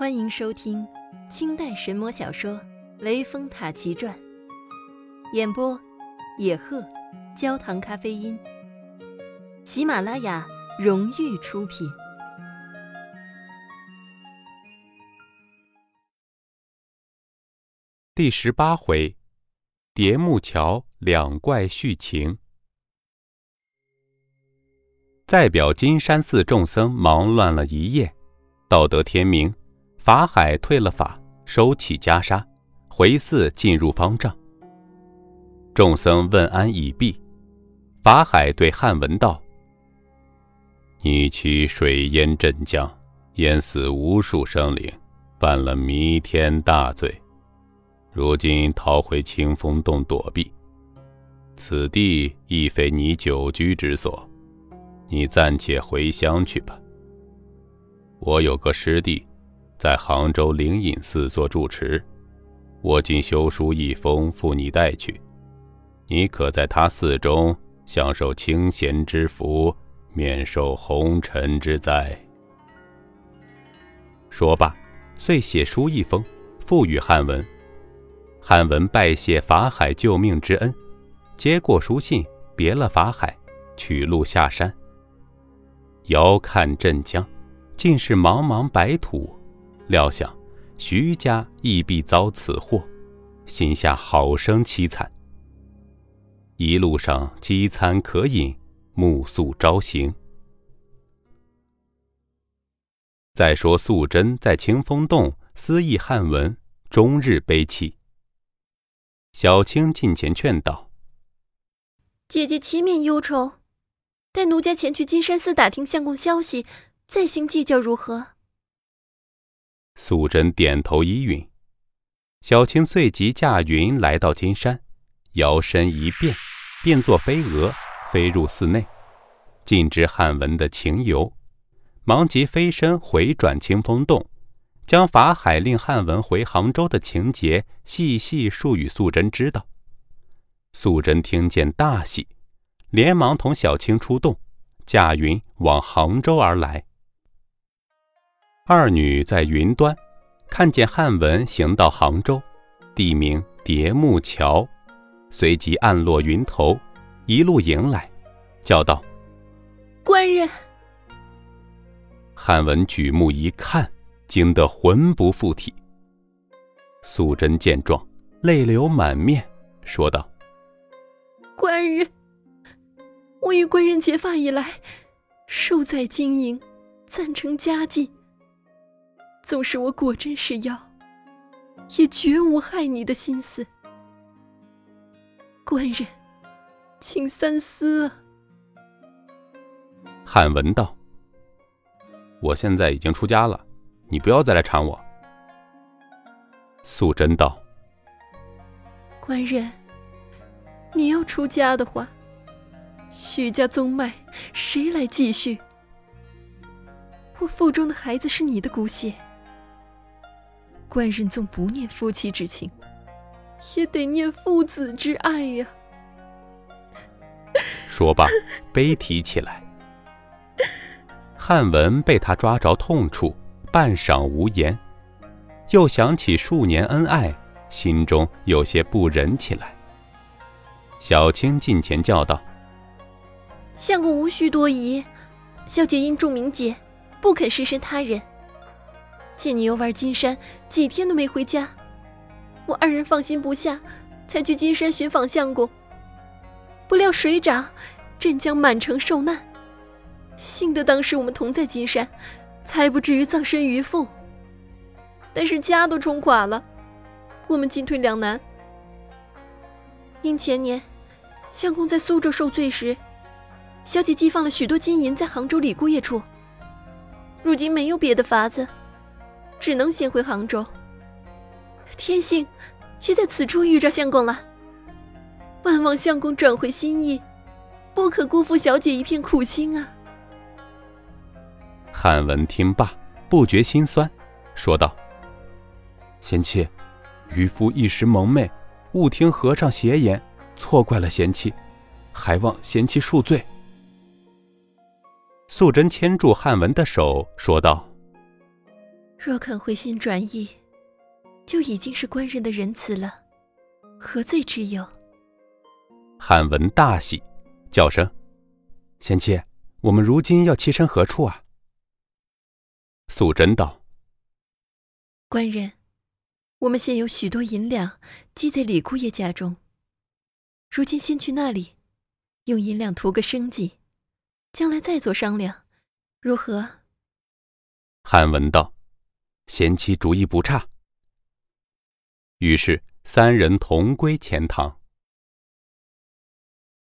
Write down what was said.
欢迎收听清代神魔小说《雷峰塔奇传》，演播：野鹤，焦糖咖啡因。喜马拉雅荣誉出品。第十八回，叠木桥两怪续情。在表金山寺众僧忙乱了一夜，到得天明。法海退了法，收起袈裟，回寺进入方丈。众僧问安已毕，法海对汉文道：“你取水淹镇江，淹死无数生灵，犯了弥天大罪。如今逃回清风洞躲避，此地亦非你久居之所，你暂且回乡去吧。我有个师弟。”在杭州灵隐寺做住持，我今修书一封，付你带去。你可在他寺中享受清闲之福，免受红尘之灾。说罢，遂写书一封，付与汉文。汉文拜谢法海救命之恩，接过书信，别了法海，取路下山。遥看镇江，尽是茫茫白土。料想徐家亦必遭此祸，心下好生凄惨。一路上饥餐渴饮，暮宿朝行。再说素贞在清风洞思忆汉文，终日悲泣。小青近前劝道：“姐姐且免忧愁，待奴家前去金山寺打听相公消息，再行计较如何？”素贞点头依允，小青随即驾云来到金山，摇身一变，变作飞蛾，飞入寺内，尽知汉文的情由，忙即飞身回转清风洞，将法海令汉文回杭州的情节细细述与素贞知道。素贞听见大喜，连忙同小青出洞，驾云往杭州而来。二女在云端，看见汉文行到杭州，地名叠木桥，随即暗落云头，一路迎来，叫道：“官人！”汉文举目一看，惊得魂不附体。素贞见状，泪流满面，说道：“官人，我与官人结发以来，受在经营，暂成家计。”纵使我果真是妖，也绝无害你的心思。官人，请三思啊！汉文道：“我现在已经出家了，你不要再来缠我。”素贞道：“官人，你要出家的话，许家宗脉谁来继续？我腹中的孩子是你的骨血。”官人纵不念夫妻之情，也得念父子之爱呀。说罢，悲啼起来。汉文被他抓着痛处，半晌无言，又想起数年恩爱，心中有些不忍起来。小青近前叫道：“相公无需多疑，小姐因重名节，不肯失身他人。”见你游玩金山，几天都没回家，我二人放心不下，才去金山寻访相公。不料水涨，镇江满城受难，幸得当时我们同在金山，才不至于葬身鱼腹。但是家都冲垮了，我们进退两难。因前年相公在苏州受罪时，小姐寄放了许多金银在杭州李姑爷处，如今没有别的法子。只能先回杭州。天幸，却在此处遇着相公了。万望相公转回心意，不可辜负小姐一片苦心啊！汉文听罢，不觉心酸，说道：“贤妻，渔夫一时蒙昧，误听和尚邪言，错怪了贤妻，还望贤妻恕罪。”素贞牵住汉文的手，说道。若肯回心转意，就已经是官人的仁慈了，何罪之有？汉文大喜，叫声：“贤妻，我们如今要栖身何处啊？”素贞道：“官人，我们现有许多银两积在李姑爷家中，如今先去那里，用银两图个生计，将来再做商量，如何？”汉文道：“贤妻主意不差。”于是三人同归钱塘。